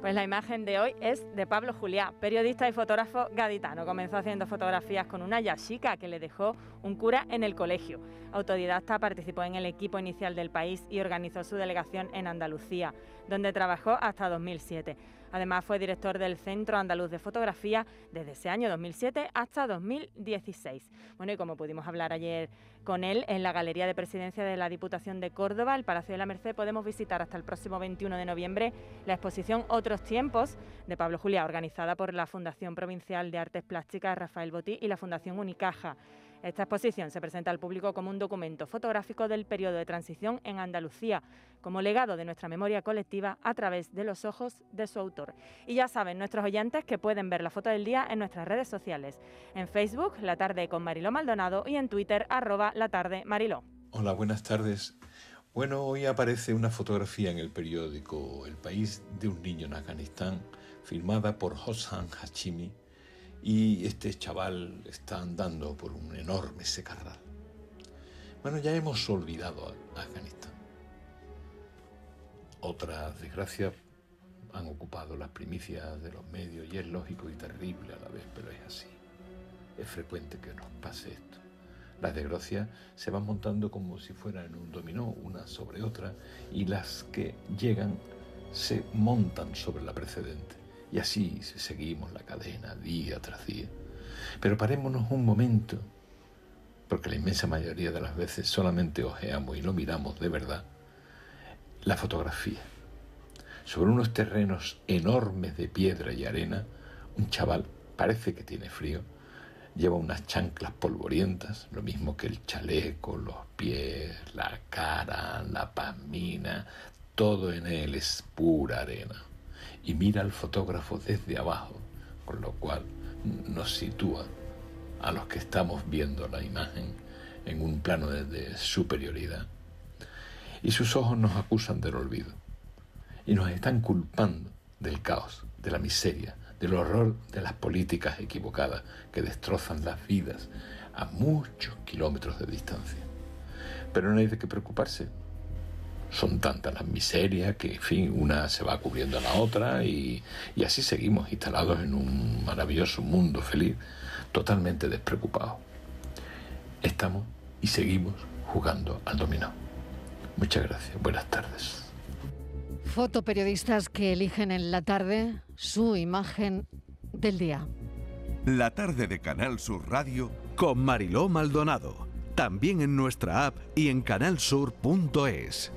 Pues la imagen de hoy es de Pablo Juliá, periodista y fotógrafo gaditano. Comenzó haciendo fotografías con una yashica que le dejó un cura en el colegio. Autodidacta, participó en el equipo inicial del país y organizó su delegación en Andalucía, donde trabajó hasta 2007. Además fue director del Centro Andaluz de Fotografía desde ese año 2007 hasta 2016. Bueno, y como pudimos hablar ayer con él en la Galería de Presidencia de la Diputación de Córdoba, el Palacio de la Merced, podemos visitar hasta el próximo 21 de noviembre la exposición Otros Tiempos de Pablo Julia, organizada por la Fundación Provincial de Artes Plásticas Rafael Botí y la Fundación Unicaja. Esta exposición se presenta al público como un documento fotográfico del periodo de transición en Andalucía, como legado de nuestra memoria colectiva a través de los ojos de su autor. Y ya saben nuestros oyentes que pueden ver la foto del día en nuestras redes sociales, en Facebook, La Tarde con Mariló Maldonado y en Twitter, arroba La Tarde Mariló. Hola, buenas tardes. Bueno, hoy aparece una fotografía en el periódico El País de un niño en Afganistán, firmada por Hossan Hashimi, y este chaval está andando por un enorme secarral. Bueno, ya hemos olvidado a Afganistán. Otras desgracias han ocupado las primicias de los medios y es lógico y terrible a la vez, pero es así. Es frecuente que nos pase esto. Las desgracias se van montando como si fueran un dominó, una sobre otra, y las que llegan se montan sobre la precedente. Y así seguimos la cadena día tras día. Pero parémonos un momento, porque la inmensa mayoría de las veces solamente ojeamos y lo miramos de verdad, la fotografía. Sobre unos terrenos enormes de piedra y arena, un chaval parece que tiene frío, lleva unas chanclas polvorientas, lo mismo que el chaleco, los pies, la cara, la pamina, todo en él es pura arena. Y mira al fotógrafo desde abajo, con lo cual nos sitúa a los que estamos viendo la imagen en un plano de, superioridad. Y sus ojos nos acusan del olvido y nos están culpando del caos, de la miseria, del horror de las políticas equivocadas que destrozan las vidas a muchos kilómetros de distancia. Pero no hay de qué preocuparse. Son tantas las miserias que, en fin, una se va cubriendo a la otra y, y así seguimos instalados en un maravilloso mundo feliz, totalmente despreocupados. Estamos y seguimos jugando al dominó. Muchas gracias. Buenas tardes. Fotoperiodistas que eligen en la tarde su imagen del día. La tarde de Canal Sur Radio con Mariló Maldonado. También en nuestra app y en canalsur.es.